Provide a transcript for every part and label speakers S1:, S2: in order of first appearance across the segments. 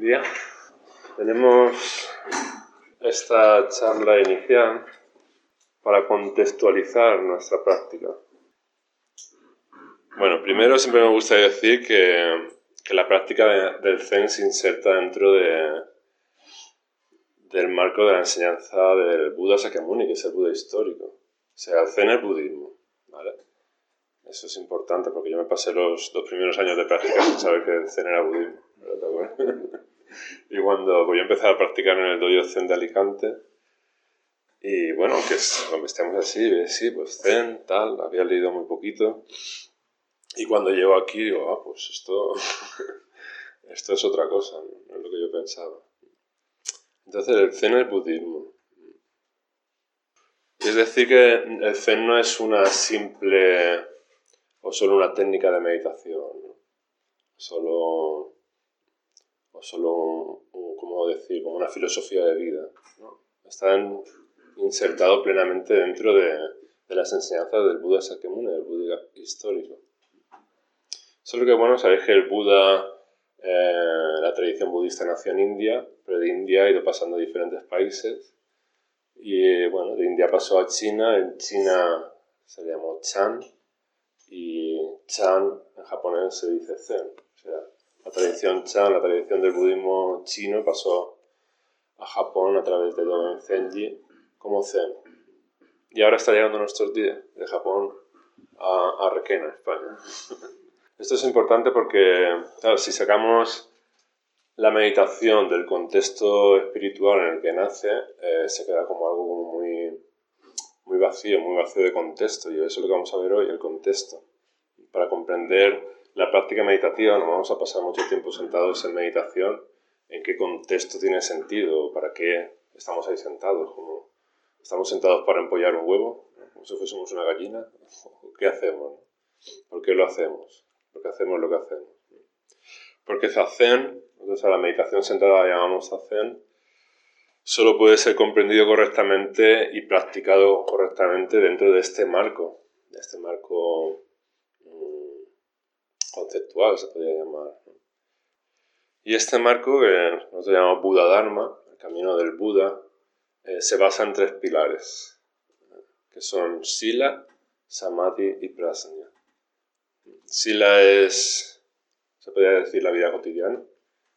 S1: Bien, tenemos esta charla inicial para contextualizar nuestra práctica. Bueno, primero siempre me gusta decir que, que la práctica del Zen se inserta dentro de, del marco de la enseñanza del Buda Sakyamuni, que es el Buda histórico. O sea, el Zen es budismo, ¿vale? Eso es importante porque yo me pasé los dos primeros años de práctica sin saber que el Zen era budismo. Y cuando voy a empezar a practicar en el dojo Zen de Alicante, y bueno, que cuando estemos así, sí, pues Zen, tal, había leído muy poquito. Y cuando llego aquí digo, ah, pues esto, esto es otra cosa, no es lo que yo pensaba. Entonces el Zen es budismo. Es decir, que el Zen no es una simple o solo una técnica de meditación, solo, solo, como decir, como una filosofía de vida. Está insertado plenamente dentro de, las enseñanzas del Buda Sakyamuni, del Buda histórico. Solo que, bueno, sabéis que el Buda, eh, la tradición budista nació en India, pero de India ha ido pasando a diferentes países. Y bueno, de India pasó a China, en China se llamó Chan, y Chan en japonés se dice Zen. La tradición Chan, la tradición del budismo chino pasó a Japón a través de Dogen Zenji como Zen. Y ahora está llegando nuestros días, de Japón a, a Requena, España. Esto es importante porque, claro, si sacamos la meditación del contexto espiritual en el que nace, eh, se queda como algo muy, muy vacío, muy vacío de contexto. Y eso es lo que vamos a ver hoy, el contexto. Para comprender la práctica meditativa no vamos a pasar mucho tiempo sentados en meditación, en qué contexto tiene sentido, para qué estamos ahí sentados, como estamos sentados para empollar un huevo, como si fuésemos una gallina, ¿qué hacemos? ¿Por qué lo hacemos? ¿Por qué hacemos lo que hacemos? Porque Zazen, entonces a la meditación sentada la llamamos Zazen, solo puede ser comprendido correctamente y practicado correctamente dentro de este marco, de este marco conceptual, se podría llamar. Y este marco, que nosotros llamamos Buda Dharma, el camino del Buda, eh, se basa en tres pilares, que son Sila, Samadhi y Prasanya. Sila es, se podría decir, la vida cotidiana,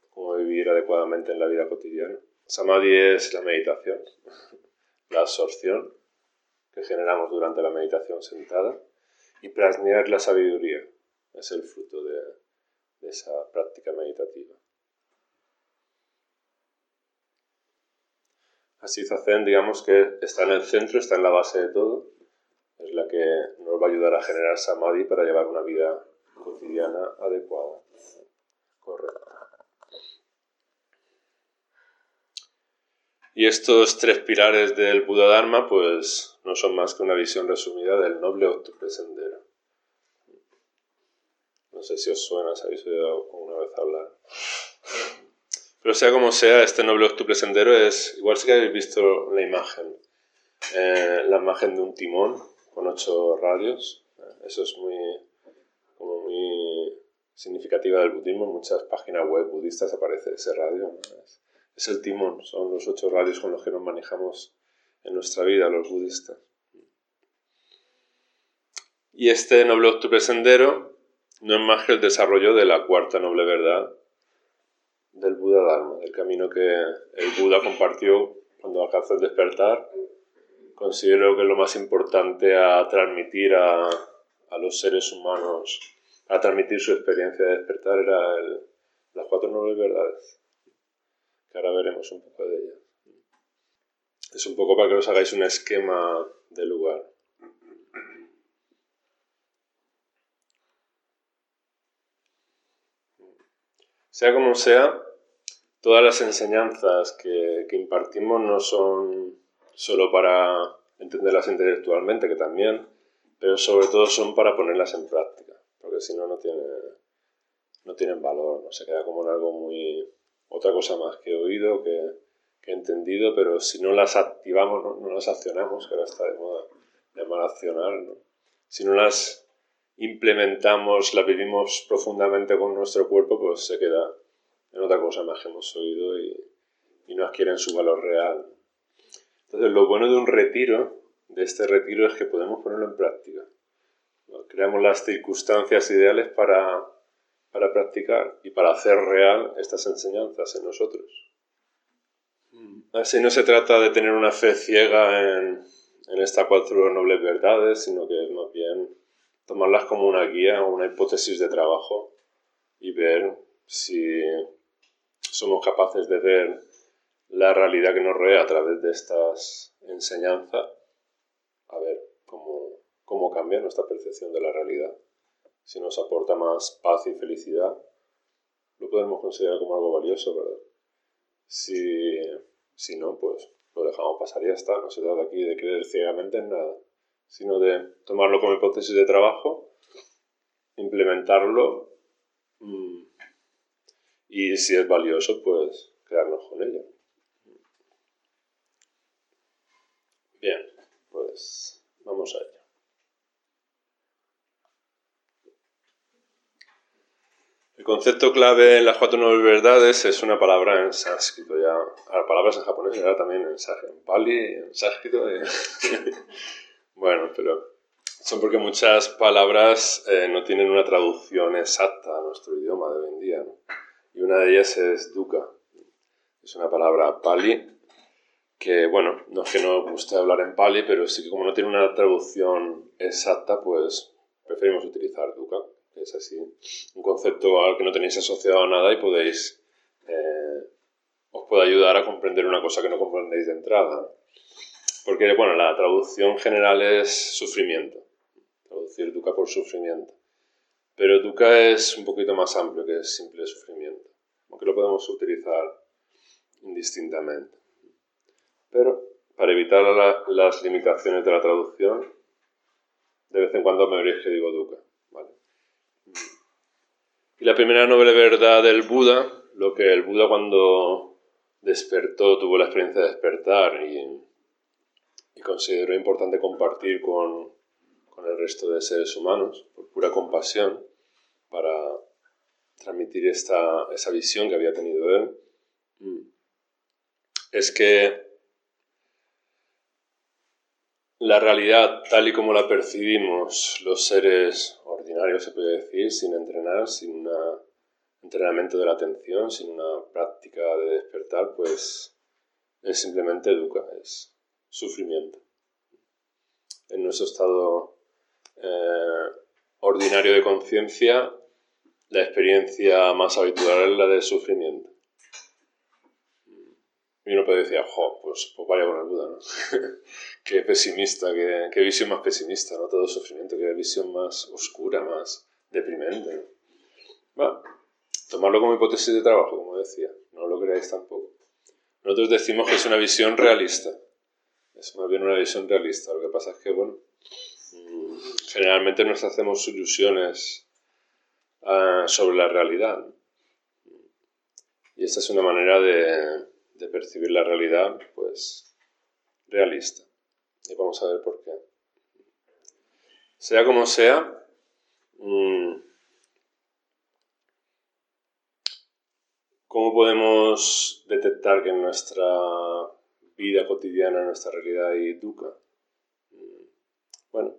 S1: cómo vivir adecuadamente en la vida cotidiana. Samadhi es la meditación, la absorción que generamos durante la meditación sentada. Y prasnya es la sabiduría, es el fruto de, esa práctica meditativa. Así Zazen, digamos que está en el centro, está en la base de todo, es la que nos va a ayudar a generar samadhi para llevar una vida cotidiana adecuada, correcta. Y estos tres pilares del Buda Dharma, pues no son más que una visión resumida del noble octuple sendero. No sé si os suena, si habéis oído alguna vez hablar. Pero sea como sea, este noble octuple sendero es, igual si que habéis visto la imagen, eh, la imagen de un timón con ocho radios. Eso es muy, como muy significativa del budismo. En muchas páginas web budistas aparece ese radio es el timón, son los ocho radios con los que nos manejamos en nuestra vida los budistas. Y este noble octuple sendero no es más que el desarrollo de la cuarta noble verdad del Buda Dharma, del camino que el Buda compartió cuando alcanzó el despertar. Considero que lo más importante a transmitir a, los seres humanos, a transmitir su experiencia de despertar, era las cuatro nobles verdades que ahora veremos un poco de ella. Es un poco para que os hagáis un esquema del lugar. Sea como sea, todas las enseñanzas que, que impartimos no son solo para entenderlas intelectualmente, que también, pero sobre todo son para ponerlas en práctica, porque si no, no, no tienen valor, ¿no? se queda como en algo muy, otra cosa más que he oído, que, he entendido, pero si no las activamos, no, las accionamos, que ahora está de moda llamar accionar, ¿no? si no las implementamos, las vivimos profundamente con nuestro cuerpo, pues se queda en otra cosa más que hemos oído y, y no adquieren su valor real. Entonces, lo bueno de un retiro, de este retiro, es que podemos ponerlo en práctica. Creamos las circunstancias ideales para, para practicar y para hacer real estas enseñanzas en nosotros. Así no se trata de tener una fe ciega en, en estas cuatro nobles verdades, sino que más bien tomarlas como una guía una hipótesis de trabajo y ver si somos capaces de ver la realidad que nos rodea a través de estas enseñanzas, a ver cómo, cómo cambia nuestra percepción de la realidad. Si nos aporta más paz y felicidad, lo podemos considerar como algo valioso, ¿verdad? Si, si no, pues lo dejamos pasar y ya está. No se trata aquí de creer ciegamente en nada, sino de tomarlo como hipótesis de trabajo, implementarlo mm, y si es valioso, pues quedarnos con ello. Bien, pues vamos a ello. El concepto clave en las cuatro nueve verdades es una palabra en sánscrito. Ya, palabras en japonés ahora también en, en pali, en sánscrito. bueno, pero son porque muchas palabras eh, no tienen una traducción exacta a nuestro idioma de hoy en día. Y una de ellas es dukkha. Es una palabra pali que bueno, no es que no guste hablar en Pali, pero sí que como no tiene una traducción exacta, pues preferimos utilizar Dukkha, que es así, un concepto al que no tenéis asociado nada y podéis, eh, os puede ayudar a comprender una cosa que no comprendéis de entrada. Porque, bueno, la traducción general es sufrimiento, traducir Dukkha por sufrimiento. Pero Dukkha es un poquito más amplio que simple sufrimiento, aunque lo podemos utilizar indistintamente. Pero para evitar las limitaciones de la traducción, de vez en cuando me veréis que digo dukkha. Y la primera noble verdad del Buda, lo que el Buda cuando despertó, tuvo la experiencia de despertar y, consideró importante compartir con, el resto de seres humanos, por pura compasión, para transmitir esta, esa visión que había tenido él, mm, es que la realidad tal y como la percibimos los seres ordinarios, se puede decir, sin entrenar, sin un entrenamiento de la atención, sin una práctica de despertar, pues es simplemente educa, es sufrimiento. En nuestro estado eh, ordinario de conciencia, la experiencia más habitual es la de sufrimiento. Y uno puede decir, jo, pues, pues vaya con el Buda, ¿no? qué pesimista, qué, visión más pesimista, ¿no? Todo sufrimiento, qué visión más oscura, más deprimente. Bueno, tomarlo como hipótesis de trabajo, como decía, no lo creáis tampoco. Nosotros decimos que es una visión realista, es más bien una visión realista. Lo que pasa es que, bueno, generalmente nos hacemos ilusiones uh, sobre la realidad. Y esta es una manera de de percibir la realidad, pues realista. Y vamos a ver por qué. Sea como sea, mm, ¿cómo podemos detectar que nuestra vida cotidiana, nuestra realidad dukkha? Mm, bueno,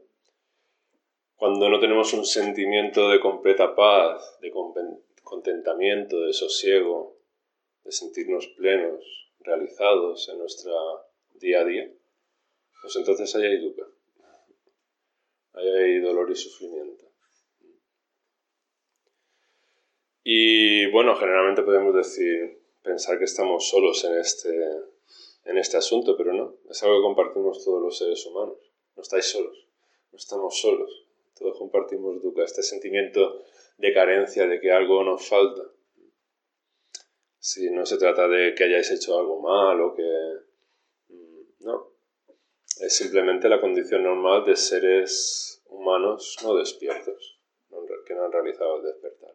S1: cuando no tenemos un sentimiento de completa paz, de contentamiento, de sosiego, de sentirnos plenos, realizados en nuestra día a día, pues entonces ahí hay dukkha, ahí hay dolor y sufrimiento. Y bueno, generalmente podemos decir, pensar que estamos solos en este, en este asunto, pero no, es algo que compartimos todos los seres humanos. No estáis solos, no estamos solos, todos compartimos dukkha, este sentimiento de carencia, de que algo nos falta. Si no se trata de que hayáis hecho algo mal o que... Mm, no. Es simplemente la condición normal de seres humanos no despiertos, que no han realizado el despertar.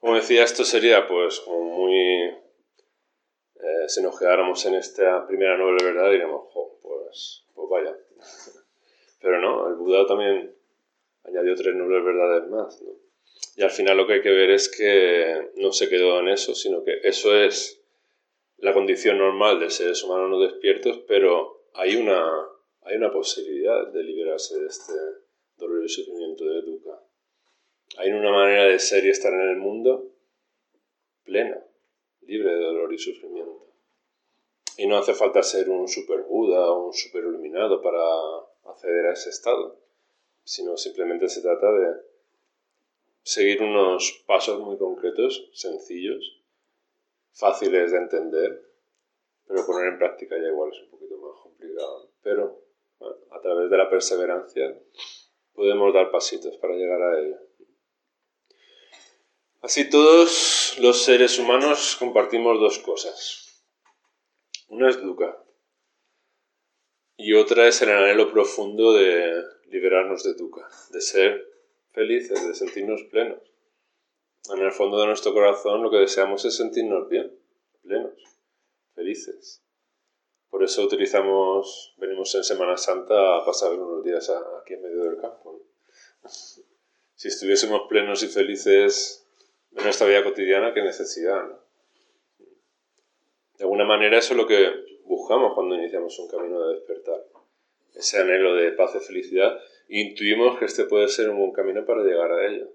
S1: Como decía, esto sería pues como muy... Eh, si nos quedáramos en esta primera noble verdad, diríamos, pues, pues vaya. Pero no, el Buda también añadió tres nobles verdades más. ¿no? Y al final lo que hay que ver es que no se quedó en eso, sino que eso es la condición normal de seres humanos no despiertos, pero hay una, hay una posibilidad de liberarse de este dolor y sufrimiento de dukkha. Hay una manera de ser y estar en el mundo plena, libre de dolor y sufrimiento. Y no hace falta ser un super Buda o un super iluminado para acceder a ese estado, sino simplemente se trata de seguir unos pasos muy concretos, sencillos, fáciles de entender, pero poner en práctica ya igual es un poquito más complicado. Pero a través de la perseverancia podemos dar pasitos para llegar a ello. Así todos los seres humanos compartimos dos cosas. Una es dukkha y otra es el anhelo profundo de liberarnos de dukkha, de ser felices, de sentirnos plenos. En el fondo de nuestro corazón lo que deseamos es sentirnos bien, plenos, felices. Por eso utilizamos, venimos en Semana Santa a pasar unos días aquí en medio del campo. Si estuviésemos plenos y felices en nuestra vida cotidiana, qué necesidad. De alguna manera eso es lo que buscamos cuando iniciamos un camino de despertar. Ese anhelo de paz y felicidad. intuimos que este puede ser un buen camino para llegar a ello.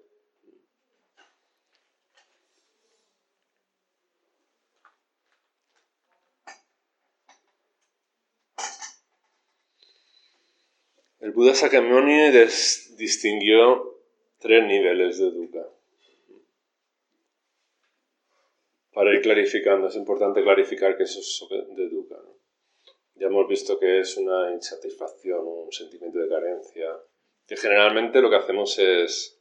S1: El Buda Sakyamuni distinguió tres niveles de dukkha. Para ir clarificando, es importante clarificar que eso es de dukkha. Ya hemos visto que es una insatisfacción, un sentimiento de carencia, que generalmente lo que hacemos es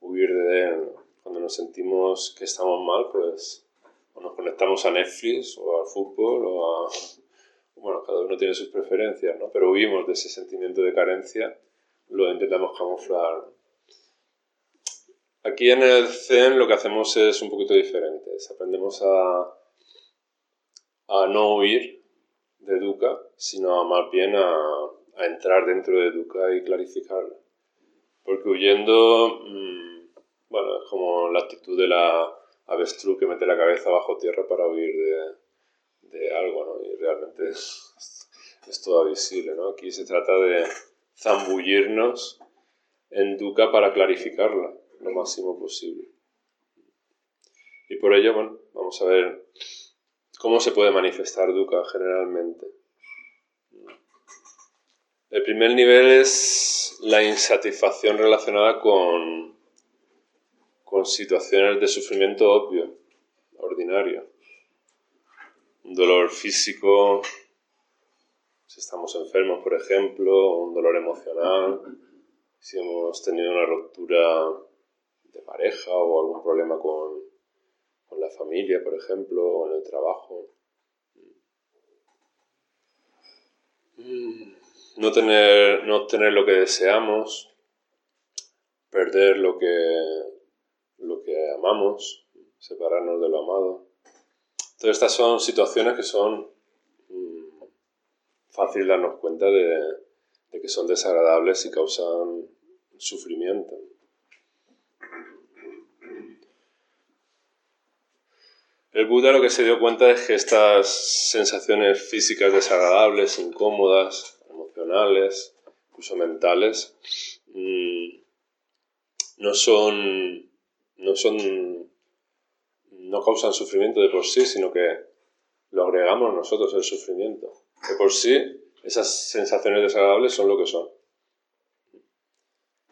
S1: huir de él. Cuando nos sentimos que estamos mal, pues o nos conectamos a Netflix o al fútbol o a bueno, cada uno tiene sus preferencias, ¿no? Pero huimos de ese sentimiento de carencia, lo intentamos camuflar. Aquí en el Zen lo que hacemos es un poquito diferente. Aprendemos a, a no huir de Dukkha, sino más bien a, entrar dentro de Dukkha y clarificarla. Porque huyendo, mmm, bueno, es como la actitud de la avestruz que mete la cabeza bajo tierra para huir de, algo, ¿no? Y realmente es, todo visible, ¿no? Aquí se trata de zambullirnos en Dukkha para clarificarla lo máximo posible. Y por ello, bueno, vamos a ver cómo se puede manifestar Dukkha generalmente. El primer nivel es la insatisfacción relacionada con, con situaciones de sufrimiento obvio, ordinario un dolor físico, si estamos enfermos, por ejemplo, un dolor emocional, si hemos tenido una ruptura de pareja o algún problema con, con la familia, por ejemplo, o en el trabajo. No tener, no obtener lo que deseamos, perder lo que, lo que amamos, separarnos de lo amado. Todas estas son situaciones que son mm, fácil darnos cuenta de, que son desagradables y causan sufrimiento. El Buda lo que se dio cuenta es que estas sensaciones físicas desagradables, incómodas, emocionales, incluso mentales, mm, no son, no son no causan sufrimiento de por sí, sino que lo agregamos nosotros el sufrimiento. De por sí, esas sensaciones desagradables son lo que son.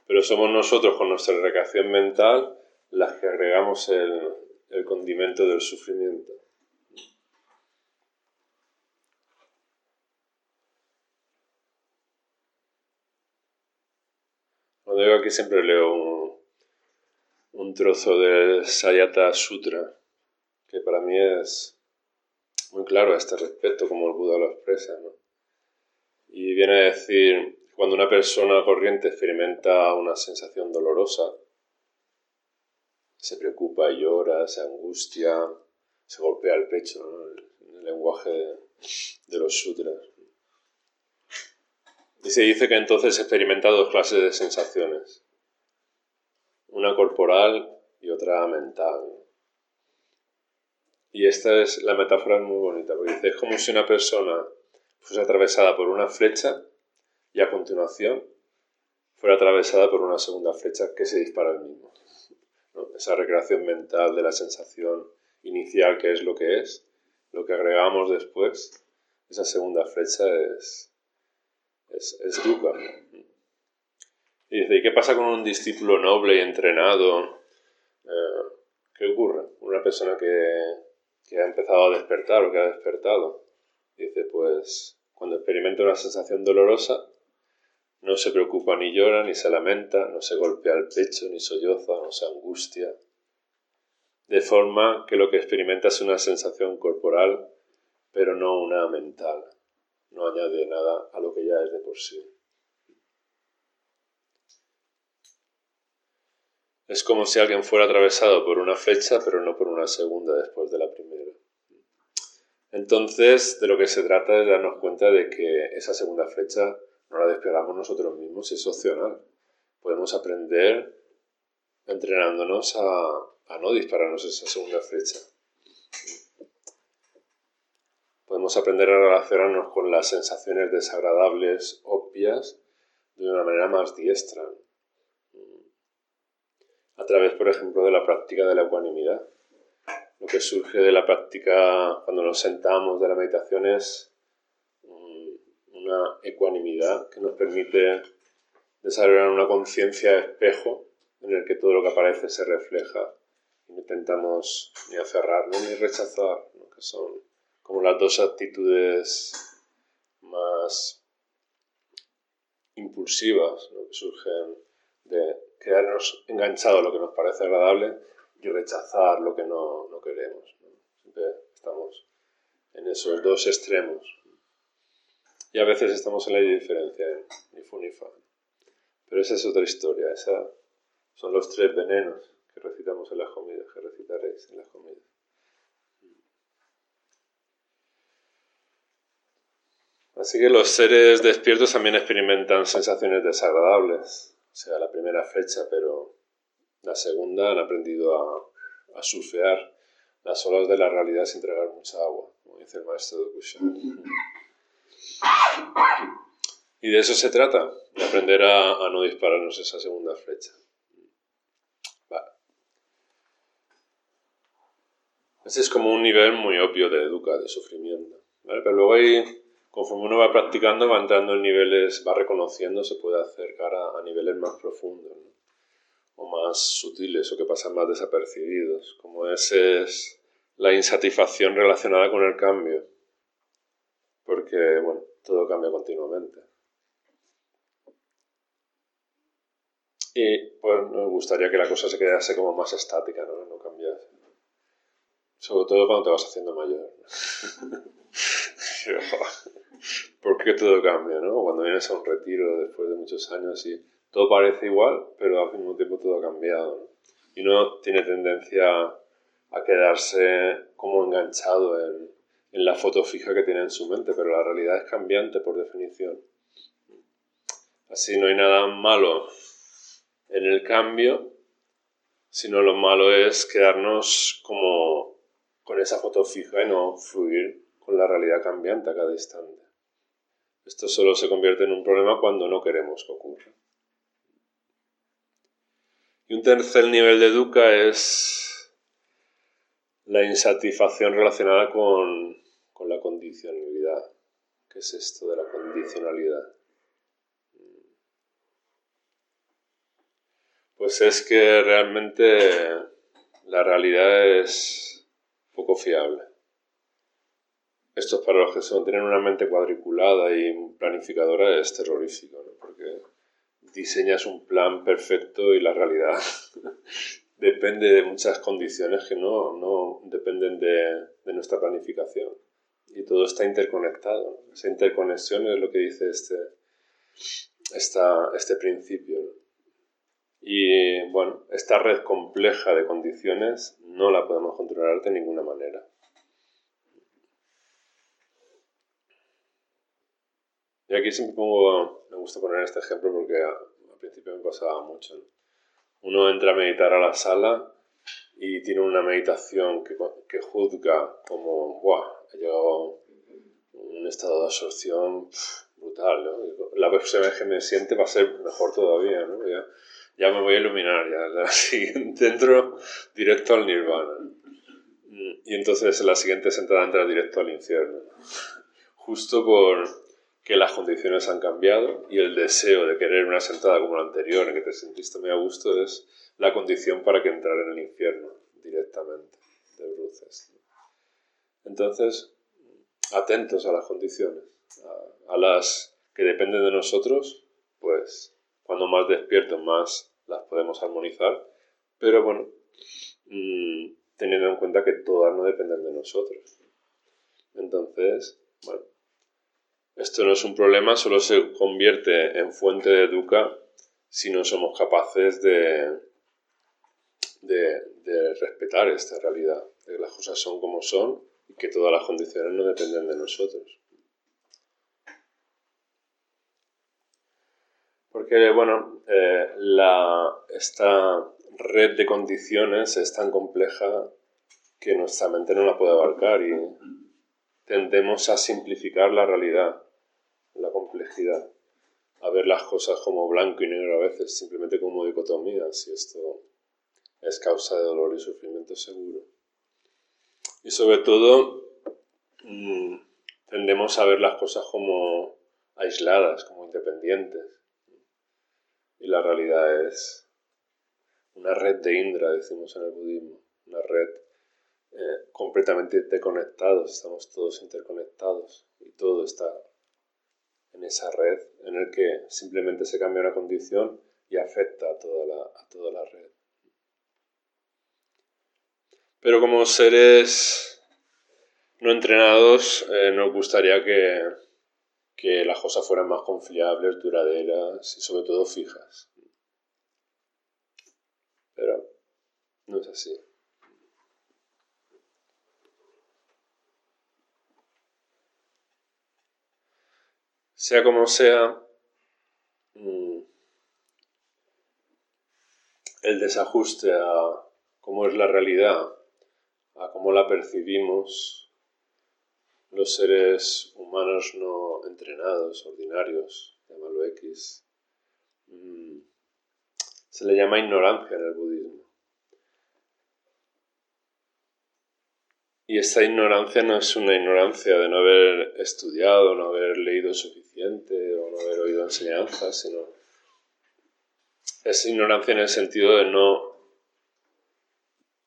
S1: Pero somos nosotros con nuestra recreación mental las que agregamos el, el condimento del sufrimiento. Cuando digo aquí siempre leo un, un trozo del Sayata Sutra, que para mí es muy claro a este respecto, como el Buda lo expresa. ¿no? Y viene a decir, cuando una persona corriente experimenta una sensación dolorosa, se preocupa llora, se angustia, se golpea el pecho, en el lenguaje de, los sutras. Y se dice que entonces experimenta dos clases de sensaciones, una corporal y otra mental. Y esta es, la metáfora es muy bonita, porque dice, es como si una persona fuese atravesada por una flecha y a continuación fuera atravesada por una segunda flecha que se dispara el mismo. Esa recreación mental de la sensación inicial que es lo que es, lo que agregamos después, esa segunda flecha es, es, es dukkha. Y dice, ¿y qué pasa con un discípulo noble y entrenado? Eh, ¿Qué ocurre? Una persona que, que ha empezado a despertar o que ha despertado. Dice, pues cuando experimenta una sensación dolorosa, no se preocupa ni llora, ni se lamenta, no se golpea el pecho, ni solloza, no se angustia. De forma que lo que experimenta es una sensación corporal, pero no una mental. No añade nada a lo que ya es de por sí. Es como si alguien fuera atravesado por una flecha, pero no por una segunda después de la primera. Entonces, de lo que se trata es darnos cuenta de que esa segunda flecha no la despegamos nosotros mismos, es opcional. Podemos aprender entrenándonos a, no dispararnos esa segunda flecha. Podemos aprender a relacionarnos con las sensaciones desagradables, obvias, de una manera más diestra. A través, por ejemplo, de la práctica de la ecuanimidad. Lo que surge de la práctica cuando nos sentamos de la meditación es ecuanimidad que nos permite desarrollar una conciencia espejo en el que todo lo que aparece se refleja y no intentamos ni aferrarnos ni rechazar, que son como las dos actitudes más impulsivas que surgen de quedarnos enganchados a lo que nos parece agradable y rechazar lo que no, no queremos. Siempre estamos en esos dos extremos. Y a veces estamos en la diferencia, ni fu ni fa. Pero esa es otra historia, esa son los tres venenos que recitamos en las comidas, que recitaréis en las comidas. Así que los seres despiertos también experimentan sensaciones desagradables, o sea, la primera fecha, pero la segunda han aprendido a, a surfear las olas de la realidad sin tragar mucha agua, como dice el maestro de Kushan. Y de eso se trata, de aprender a, no dispararnos esa segunda flecha. Ese es como un nivel muy obvio de educa, de sufrimiento. Pero luego ahí, conforme uno va practicando, va entrando en niveles, va reconociendo, se puede acercar a, niveles más profundos o más sutiles o que pasan más desapercibidos, como ese es la insatisfacción relacionada con el cambio porque bueno, todo cambia continuamente. Y pues nos gustaría que la cosa se quedase como más estática, ¿no? No cambiase. Sobre todo cuando te vas haciendo mayor. porque todo cambia, ¿no? Cuando vienes a un retiro después de muchos años y todo parece igual, pero al mismo tiempo todo ha cambiado. Y uno tiene tendencia a quedarse como enganchado en, en la foto fija que tiene en su mente, pero la realidad es cambiante por definición. Así no hay nada malo en el cambio, sino lo malo es quedarnos como con esa foto fija y no fluir con la realidad cambiante a cada instante. Esto solo se convierte en un problema cuando no queremos que ocurra. Y un tercer nivel de dukkha es la insatisfacción relacionada con, la condicionalidad. ¿Qué es esto de la condicionalidad? Pues es que realmente la realidad es poco fiable. Esto es para los que son, tienen una mente cuadriculada y planificadora es terrorífico, porque diseñas un plan perfecto y la realidad depende de muchas condiciones que no, no dependen de, de, nuestra planificación. Y todo está interconectado. Esa interconexión es lo que dice este, esta, este principio. Y bueno, esta red compleja de condiciones no la podemos controlar de ninguna manera. Y aquí siempre pongo, me gusta poner este ejemplo porque al principio me pasaba mucho. Uno entra a meditar a la sala y tiene una meditación que, juzga como, ¡buah! Ha llegado un estado de absorción brutal, ¿no? La persona que me siente va a ser mejor todavía, ¿no? Ya, ya me voy a iluminar, ya la siguiente entro directo al nirvana. Y entonces la siguiente sentada entra directo al infierno. Justo por que las condiciones han cambiado y el deseo de querer una sentada como la anterior, en que te sentiste muy a gusto, es la condición para que entrar en el infierno directamente, de bruces. Entonces, atentos a las condiciones, a, las que dependen de nosotros, pues cuando más despiertos más las podemos armonizar, pero bueno, mm, teniendo en cuenta que todas no dependen de nosotros. Entonces, bueno, esto no es un problema, solo se convierte en fuente de educa si no somos capaces de, de, respetar esta realidad, de que las cosas son como son y que todas las condiciones no dependen de nosotros. Porque, bueno, eh, la, esta red de condiciones es tan compleja que nuestra mente no la puede abarcar y tendemos a simplificar la realidad, complejidad, a ver las cosas como blanco y negro a veces, simplemente como dicotomías, y esto es causa de dolor y sufrimiento seguro. Y sobre todo, mm, tendemos a ver las cosas como aisladas, como independientes. Y la realidad es una red de Indra, decimos en el budismo, una red eh, completamente interconectados, estamos todos interconectados y todo está en esa red en el que simplemente se cambia una condición y afecta a toda la, a toda la red. Pero como seres no entrenados, eh, nos gustaría que, que las cosas fueran más confiables, duraderas y sobre todo fijas. Pero no es así. Sea como sea, mm, el desajuste a cómo es la realidad, a cómo la percibimos los seres humanos no entrenados, ordinarios, llámalo X, mm, se le llama ignorancia en el budismo. Y esta ignorancia no es una ignorancia de no haber estudiado, no haber leído suficiente o no haber oído enseñanzas, sino es ignorancia en el sentido de no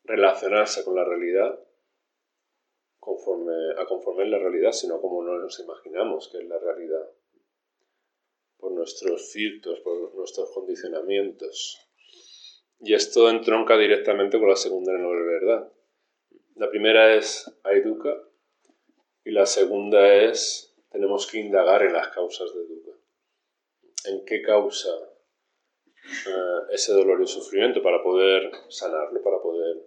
S1: relacionarse con la realidad conforme, a conforme es la realidad, sino como nos imaginamos que es la realidad, por nuestros filtros, por nuestros condicionamientos. Y esto entronca directamente con la segunda noble verdad. La primera es Aiduka y la segunda es tenemos que indagar en las causas de Dukkha. ¿En qué causa eh, ese dolor y sufrimiento para poder sanarlo, para poder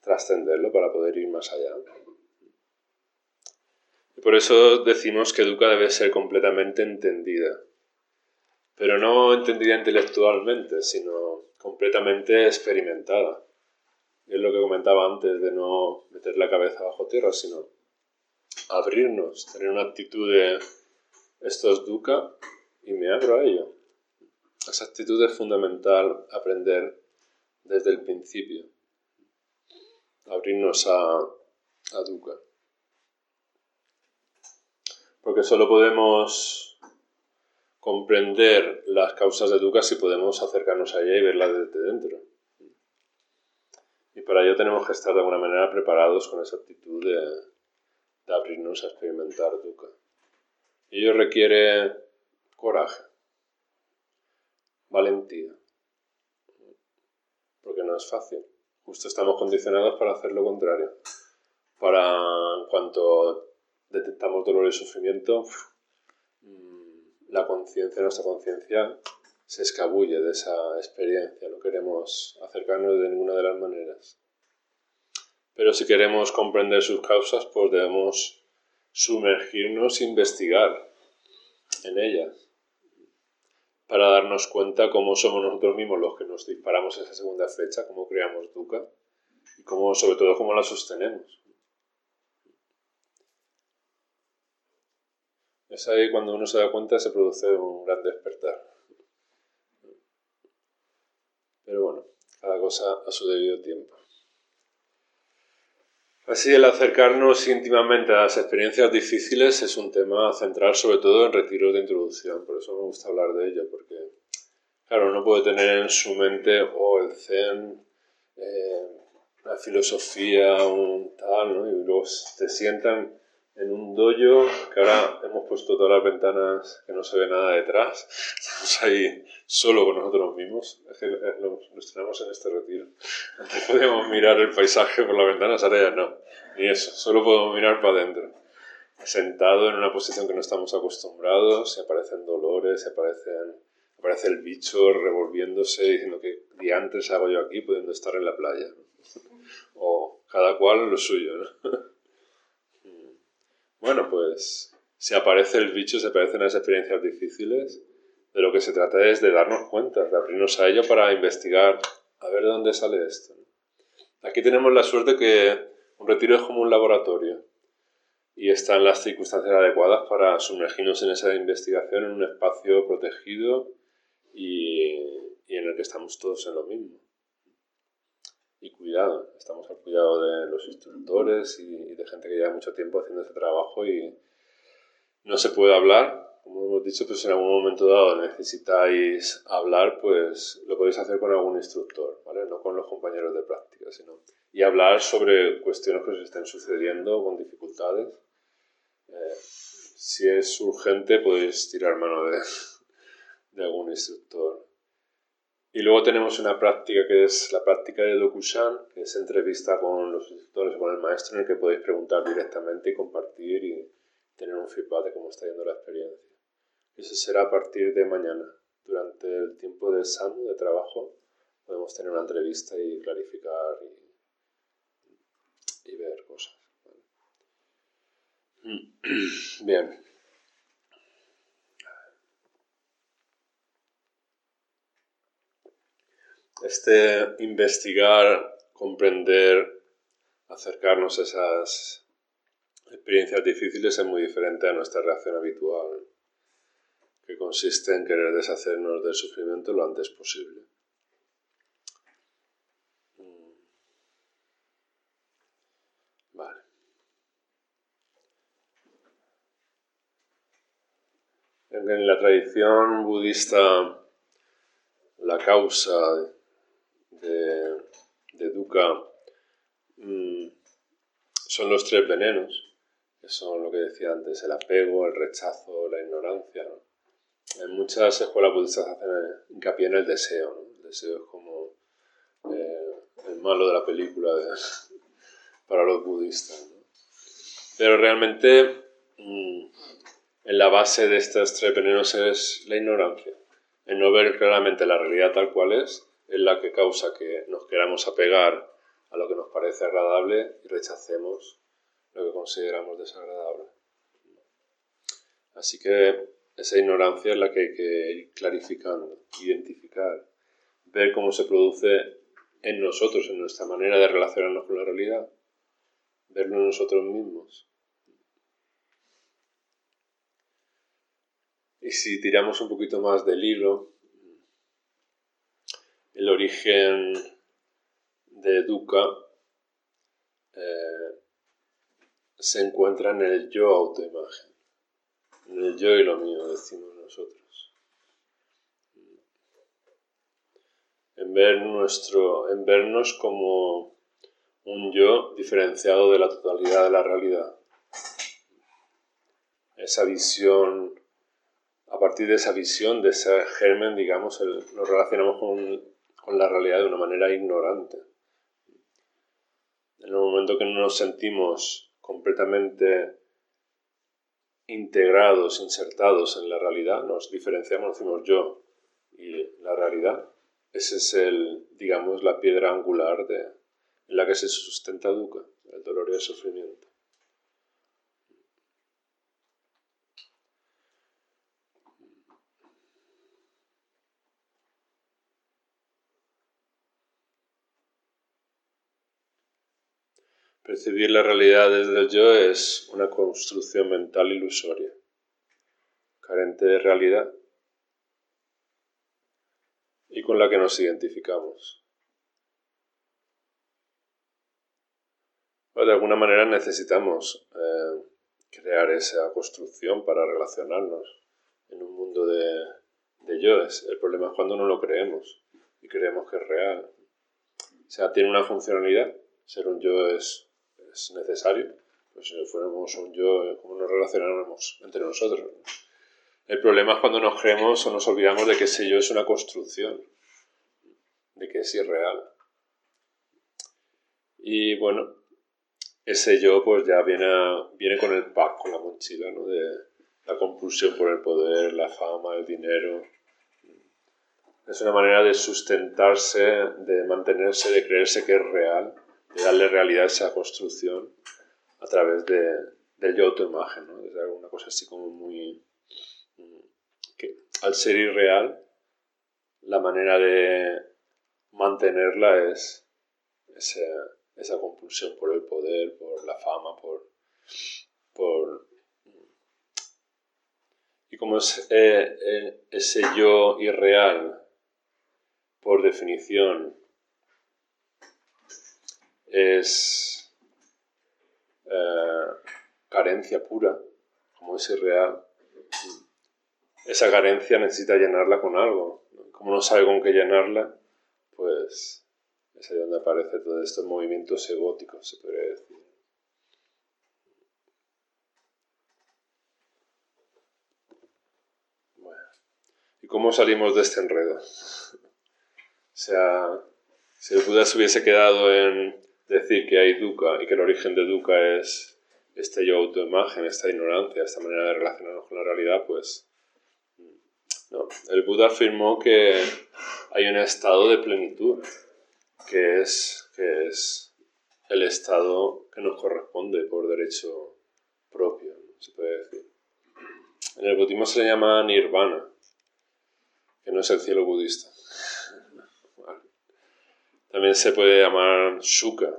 S1: trascenderlo, para poder ir más allá? Y por eso decimos que Dukkha debe ser completamente entendida, pero no entendida intelectualmente, sino completamente experimentada es lo que comentaba antes de no meter la cabeza bajo tierra, sino abrirnos, tener una actitud de esto es dukkha y me abro a ello. Esa actitud es fundamental aprender desde el principio. Abrirnos a, a dukkha. Porque solo podemos comprender las causas de dukkha si podemos acercarnos a ella y verla desde dentro. Y para ello tenemos que estar de alguna manera preparados con esa actitud de, abrirnos a experimentar dukkha. Y ello requiere coraje, valentía, porque no es fácil. Justo estamos condicionados para hacer lo contrario. Para en cuanto detectamos dolor y sufrimiento, mm, la conciencia, nuestra conciencia se escabulle de esa experiencia, no queremos acercarnos de ninguna de las maneras. Pero si queremos comprender sus causas, pues debemos sumergirnos e investigar. en ellas para darnos cuenta cómo somos nosotros mismos los que nos disparamos esa segunda flecha, cómo creamos duca y cómo, sobre todo cómo la sostenemos. Es ahí cuando uno se da cuenta se produce un gran despertar. Pero bueno, cada cosa a su debido tiempo. Así el acercarnos íntimamente a las experiencias difíciles es un tema central sobre todo en retiros de introducción, por eso me gusta hablar de ello, porque claro, uno puede tener en su mente oh, el zen, eh, la filosofía, un tal, ¿no? y luego te sientan en un dojo que ahora hemos puesto todas las ventanas que no se ve nada detrás. Estamos ahí solo con nosotros mismos. Es que eh, nos tenemos en este retiro. Antes podíamos mirar el paisaje por las ventanas, ahora ya no. Ni eso, solo podemos mirar para adentro. Sentado en una posición que no estamos acostumbrados, se aparecen dolores, se aparecen, aparece el bicho revolviéndose diciendo que diantres hago yo aquí pudiendo estar en la playa. O cada cual lo suyo, ¿no? Bueno, pues si aparece el bicho, se aparecen las experiencias difíciles, de lo que se trata es de darnos cuenta, de abrirnos a ello para investigar, a ver de dónde sale esto. Aquí tenemos la suerte que un retiro es como un laboratorio y están las circunstancias adecuadas para sumergirnos en esa investigación en un espacio protegido y, en el que estamos todos en lo mismo. Y cuidado, estamos al cuidado de los instructores y, de gente que lleva mucho tiempo haciendo este trabajo y no se puede hablar. Como hemos dicho, pues en algún momento dado necesitáis hablar, pues lo podéis hacer con algún instructor, ¿vale? No con los compañeros de práctica, sino... Y hablar sobre cuestiones que os estén sucediendo con dificultades. Eh, si es urgente, podéis tirar mano de, de algún instructor. Y luego tenemos una práctica que es la práctica de Dokushan, que es entrevista con los instructores o con el maestro en el que podéis preguntar directamente y compartir y tener un feedback de cómo está yendo la experiencia. Eso será a partir de mañana. Durante el tiempo de SAMU, de trabajo, podemos tener una entrevista y clarificar y, y ver cosas. Bien. Este investigar, comprender, acercarnos a esas experiencias difíciles es muy diferente a nuestra reacción habitual, que consiste en querer deshacernos del sufrimiento lo antes posible. Mm. Vale. En la tradición budista, la causa de, de Dukkha mm, son los tres venenos, que son lo que decía antes, el apego, el rechazo, la ignorancia. En muchas escuelas budistas hacen hincapié en el deseo. El deseo es como eh, el malo de la película para los budistas. Pero realmente mm, en la base de estos tres venenos es la ignorancia, el no ver claramente la realidad tal cual es es la que causa que nos queramos apegar a lo que nos parece agradable y rechacemos lo que consideramos desagradable. Así que esa ignorancia es la que hay que ir clarificando, identificar, ver cómo se produce en nosotros, en nuestra manera de relacionarnos con la realidad, verlo en nosotros mismos. Y si tiramos un poquito más del hilo, el origen de Dukkha eh, se encuentra en el yo autoimagen, en el yo y lo mío, decimos nosotros. En, ver nuestro, en vernos como un yo diferenciado de la totalidad de la realidad. Esa visión, a partir de esa visión, de ese germen, digamos, nos relacionamos con con la realidad de una manera ignorante. En el momento que no nos sentimos completamente integrados, insertados en la realidad, nos diferenciamos, decimos yo y la realidad. Ese es el, digamos, la piedra angular de, en la que se sustenta Dukkha, el dolor y el sufrimiento. Percibir la realidad desde el yo es una construcción mental ilusoria, carente de realidad y con la que nos identificamos. de alguna manera necesitamos eh, crear esa construcción para relacionarnos en un mundo de, de yoes. El problema es cuando no lo creemos y creemos que es real. O sea, tiene una funcionalidad, ser un yo es es necesario. Pues si fuéramos un yo, ¿cómo nos relacionáramos entre nosotros? El problema es cuando nos creemos o nos olvidamos de que ese yo es una construcción, de que es irreal. Y bueno, ese yo pues ya viene, viene con el pack, con la mochila, ¿no? De la compulsión por el poder, la fama, el dinero. Es una manera de sustentarse, de mantenerse, de creerse que es real de darle realidad a esa construcción a través de, del yo autoimagen, ¿no? Es una cosa así como muy... Mm, que al ser irreal, la manera de mantenerla es esa, compulsión por el poder, por la fama, por... por y como es eh, eh, ese yo irreal, por definición, es eh, carencia pura, como es irreal. Esa carencia necesita llenarla con algo. Como no sabe con qué llenarla, pues es ahí donde aparece todo estos movimientos egóticos, se podría decir. Bueno. ¿Y cómo salimos de este enredo? o sea, si el Buda se hubiese quedado en decir que hay dukkha y que el origen de dukkha es este yo autoimagen, esta ignorancia, esta manera de relacionarnos con la realidad, pues no. El Buda afirmó que hay un estado de plenitud, que es, que es el estado que nos corresponde por derecho propio, se puede decir. En el budismo se le llama nirvana, que no es el cielo budista. También se puede llamar Shuka,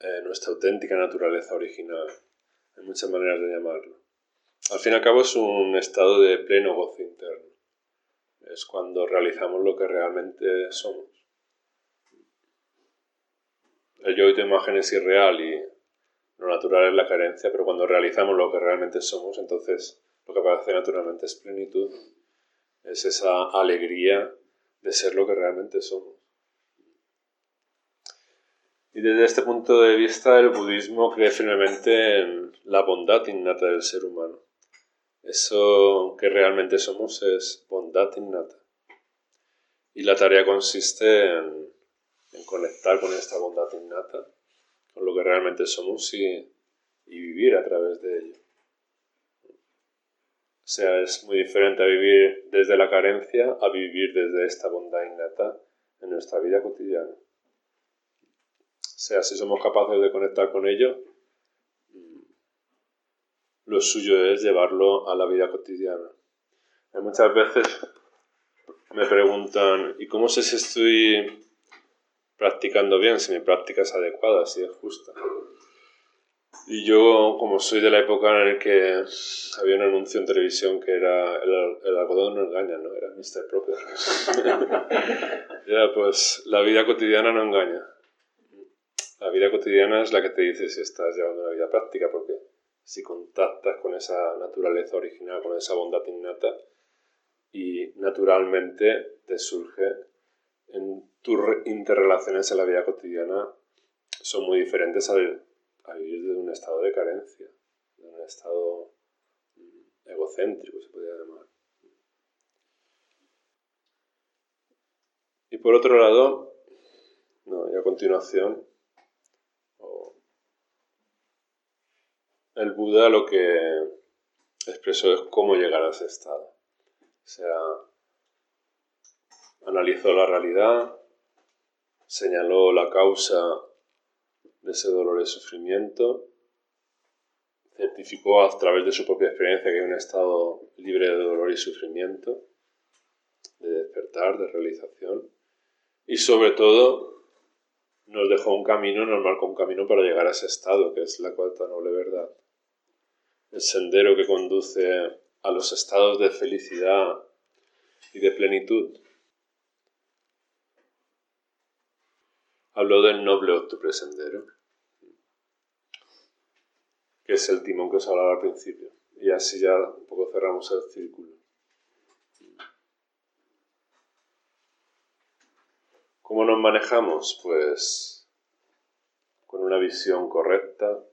S1: eh, nuestra auténtica naturaleza original. Hay muchas maneras de llamarlo. Al fin y al cabo es un estado de pleno gozo interno. Es cuando realizamos lo que realmente somos. El yo y tu imagen es irreal y lo natural es la carencia, pero cuando realizamos lo que realmente somos, entonces lo que aparece naturalmente es plenitud. Es esa alegría de ser lo que realmente somos. Y desde este punto de vista el budismo cree firmemente en la bondad innata del ser humano. Eso que realmente somos es bondad innata. Y la tarea consiste en, conectar con esta bondad innata, con lo que realmente somos y, y vivir a través de ello. O sea, es muy diferente a vivir desde la carencia a vivir desde esta bondad innata en nuestra vida cotidiana. Sea, si somos capaces de conectar con ello, lo suyo es llevarlo a la vida cotidiana. muchas veces me preguntan, ¿y cómo sé si estoy practicando bien, si mi práctica es adecuada, si es justa? Y yo, como soy de la época en la que había un anuncio en televisión que era el, algodón no engaña, ¿no? Era Mr. Proper. ya, pues la vida cotidiana no engaña. La vida cotidiana es la que te dice si estás llevando una vida práctica, porque si contactas con esa naturaleza original, con esa bondad innata, y naturalmente te surge en tus interrelaciones en la vida cotidiana, son muy diferentes a, vivir de un estado de carencia, de un estado egocéntrico, se podría llamar. Y por otro lado, no, y a continuación, el Buda lo que expresó es cómo llegar a ese estado. O sea, analizó la realidad, señaló la causa de ese dolor y sufrimiento, certificó a través de su propia experiencia que hay un estado libre de dolor y sufrimiento, de despertar, de realización, y sobre todo nos dejó un camino, nos marcó un camino para llegar a ese estado, que es la cuarta noble verdad. El sendero que conduce a los estados de felicidad y de plenitud. Habló del noble octuple sendero, que es el timón que os hablaba al principio. Y así ya un poco cerramos el círculo. ¿Cómo nos manejamos? Pues con una visión correcta.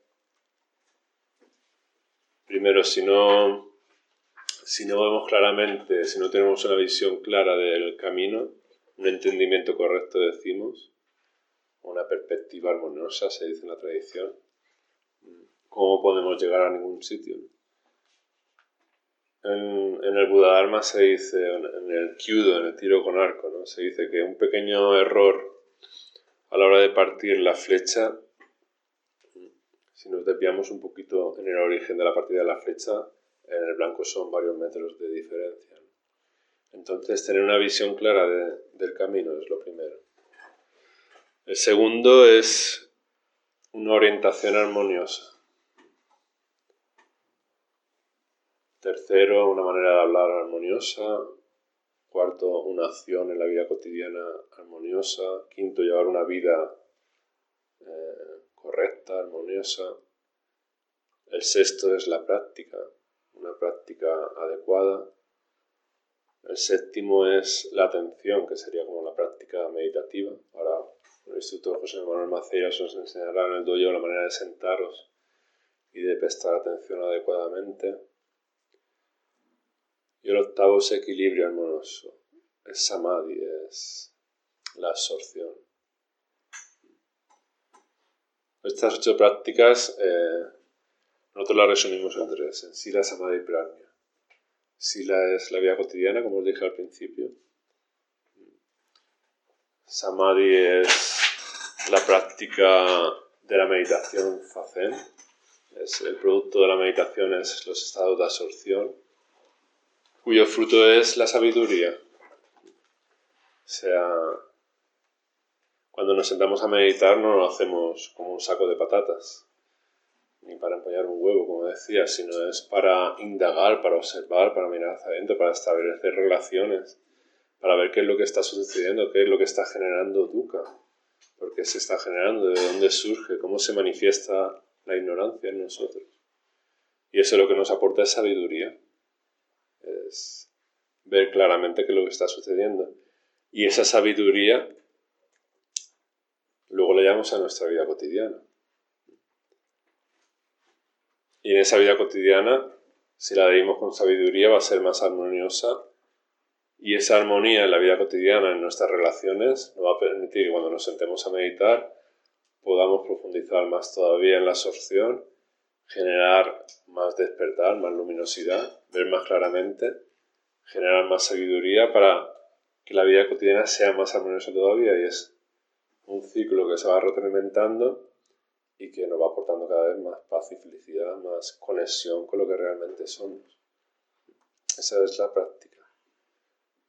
S1: Primero, si no, si no vemos claramente, si no tenemos una visión clara del camino, un entendimiento correcto decimos, una perspectiva armoniosa, se dice en la tradición, ¿cómo podemos llegar a ningún sitio? En, el Buda Dharma se dice, en el Kyudo, en el tiro con arco, ¿no? se dice que un pequeño error a la hora de partir la flecha, si nos desviamos un poquito en el origen de la partida de la flecha, en el blanco son varios metros de diferencia. Entonces, tener una visión clara del camino es lo primero. El segundo es una orientación armoniosa. Tercero, una manera de hablar armoniosa. Cuarto, una acción en la vida cotidiana armoniosa. Quinto, llevar una vida correcta, armoniosa. El sexto es la práctica, una práctica adecuada. El séptimo es la atención, que sería como la práctica meditativa. Ahora, el instructor José Manuel Maceiras os enseñará en el dojo la manera de sentaros y de prestar atención adecuadamente. Y el octavo es equilibrio armonioso. Es samadhi, es la absorción. Estas ocho prácticas eh, nosotros las resumimos en tres, en Sila, Samadhi y Prajna. Sila es la vida cotidiana, como os dije al principio. Samadhi es la práctica de la meditación Fazen. Es el producto de la meditación es los estados de absorción cuyo fruto es la sabiduría. O sea, cuando nos sentamos a meditar no lo hacemos como un saco de patatas, ni para empoñar un huevo, como decía, sino es para indagar, para observar, para mirar hacia adentro, para establecer relaciones, para ver qué es lo que está sucediendo, qué es lo que está generando dukkha, por qué se está generando, de dónde surge, cómo se manifiesta la ignorancia en nosotros. Y eso es lo que nos aporta es sabiduría es ver claramente qué es lo que está sucediendo. Y esa sabiduría llevamos a nuestra vida cotidiana. Y en esa vida cotidiana, si la vivimos con sabiduría, va a ser más armoniosa. Y esa armonía en la vida cotidiana, en nuestras relaciones, nos va a permitir que cuando nos sentemos a meditar podamos profundizar más todavía en la absorción generar más despertar, más luminosidad, ver más claramente, generar más sabiduría para que la vida cotidiana sea más armoniosa todavía y es un ciclo que se va retroalimentando y que nos va aportando cada vez más paz y felicidad, más conexión con lo que realmente somos. Esa es la práctica.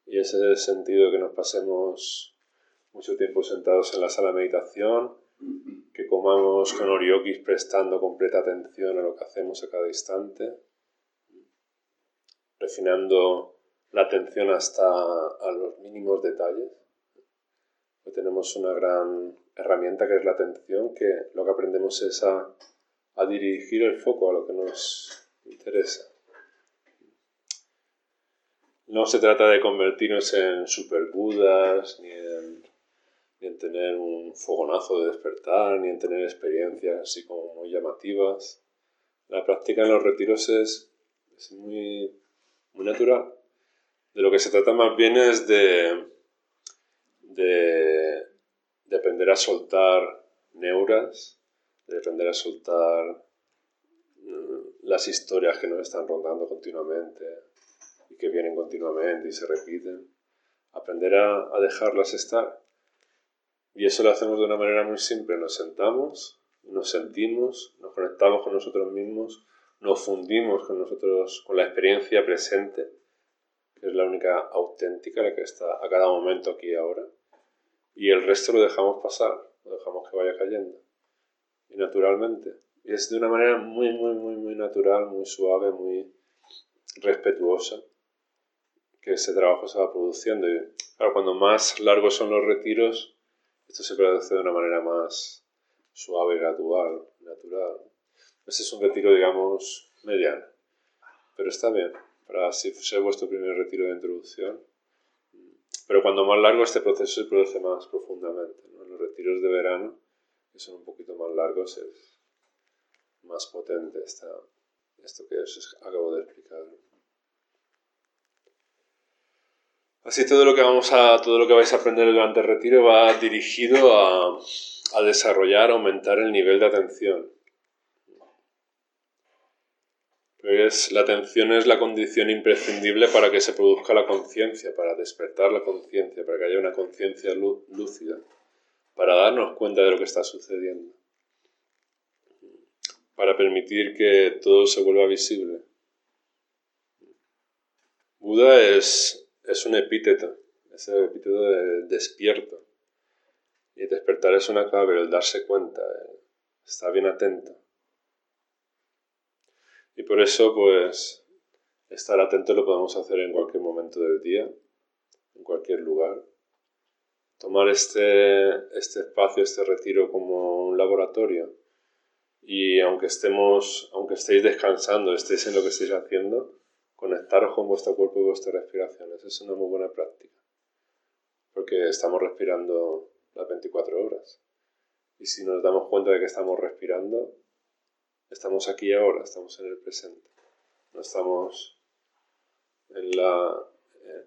S1: Y ese es el sentido que nos pasemos mucho tiempo sentados en la sala de meditación, que comamos con oriokis prestando completa atención a lo que hacemos a cada instante, refinando la atención hasta a los mínimos detalles. Hoy tenemos una gran herramienta que es la atención, que lo que aprendemos es a, a dirigir el foco a lo que nos interesa. No se trata de convertirnos en super budas ni en ni en tener un fogonazo de despertar, ni en tener experiencias así como muy llamativas. La práctica en los retiros es, muy, muy natural. De lo que se trata más bien es de, de, de aprender a soltar neuras, de aprender a soltar mm, las historias que nos están rondando continuamente y que vienen continuamente y se repiten. Aprender a, a dejarlas estar y eso lo hacemos de una manera muy simple. Nos sentamos, nos sentimos, nos conectamos con nosotros mismos, nos fundimos con nosotros, con la experiencia presente, que es la única auténtica, la que está a cada momento aquí y ahora. Y el resto lo dejamos pasar. lo dejamos que vaya cayendo. Y naturalmente. Es de una manera muy, muy, muy, muy natural, muy suave, muy respetuosa que ese trabajo se va produciendo. Y claro, cuando más largos son los retiros, esto se produce de una manera más suave, gradual, natural. Ese es un retiro, digamos, mediano. Pero está bien, para así ser vuestro primer retiro de introducción. Pero cuando más largo este proceso se produce más profundamente. En los retiros de verano, que son un poquito más largos, es más potente esta, esto que os acabo de explicar. Así todo lo que vamos a, todo lo que vais a aprender durante el retiro va dirigido a, a desarrollar, aumentar el nivel de atención. Pues la atención es la condición imprescindible para que se produzca la conciencia, para despertar la conciencia, para que haya una conciencia lúcida, para darnos cuenta de lo que está sucediendo, para permitir que todo se vuelva visible. Buda es, es un epíteto, es el epíteto de despierto. Y despertar es una clave, el darse cuenta, estar bien atento. Y por eso, pues, estar atento lo podemos hacer en cualquier momento del día, en cualquier lugar. Tomar este, este espacio, este retiro como un laboratorio. Y aunque estemos, aunque estéis descansando, estéis en lo que estéis haciendo, conectaros con vuestro cuerpo y vuestras respiraciones. Es una muy buena práctica. Porque estamos respirando las 24 horas. Y si nos damos cuenta de que estamos respirando, estamos aquí ahora, estamos en el presente. No estamos en la,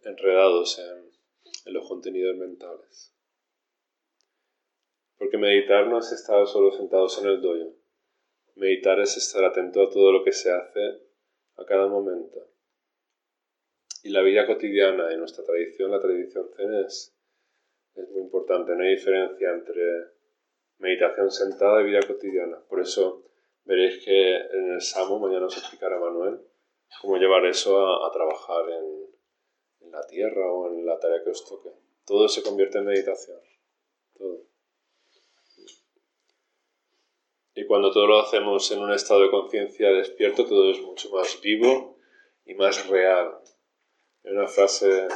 S1: enredados en, los contenidos mentales. Porque meditar no es estar solo sentados en el doyo. Meditar es estar atento a todo lo que se hace a cada momento. Y la vida cotidiana en nuestra tradición, la tradición zen, es es muy importante. No hay diferencia entre meditación sentada y vida cotidiana. Por eso veréis que en el SAMO, mañana os explicará Manuel, cómo llevar eso a, trabajar en, en, la tierra o en la tarea que os toque. Todo se convierte en meditación. Todo. Y cuando todo lo hacemos en un estado de conciencia despierto, todo es mucho más vivo y más real. Hay una frase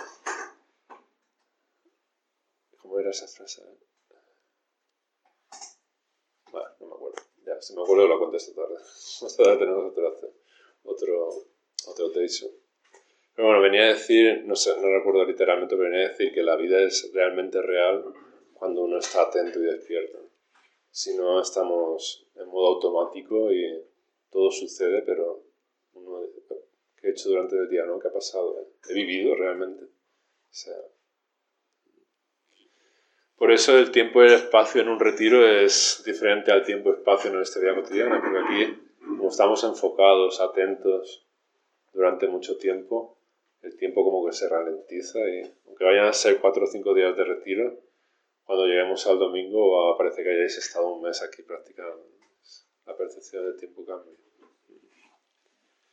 S1: ¿Cómo era esa frase? Bueno, no me acuerdo. Ya, si me acuerdo lo contesto tarde. Más tarde tenemos otro, otro, otro Pero bueno, venía a decir, no sé, no recuerdo literalmente, pero venía a decir que la vida es realmente real cuando uno está atento y despierto. Si no, estamos en modo automático y todo sucede, pero uno, ¿qué he hecho durante el día? ¿no? ¿Qué ha pasado? ¿He vivido realmente? O sea, por eso el tiempo y el espacio en un retiro es diferente al tiempo y espacio en nuestra vida cotidiana, porque aquí, como estamos enfocados, atentos durante mucho tiempo, el tiempo como que se ralentiza y aunque vayan a ser cuatro o cinco días de retiro, cuando lleguemos al domingo parece que hayáis estado un mes aquí practicando. La percepción del tiempo cambia.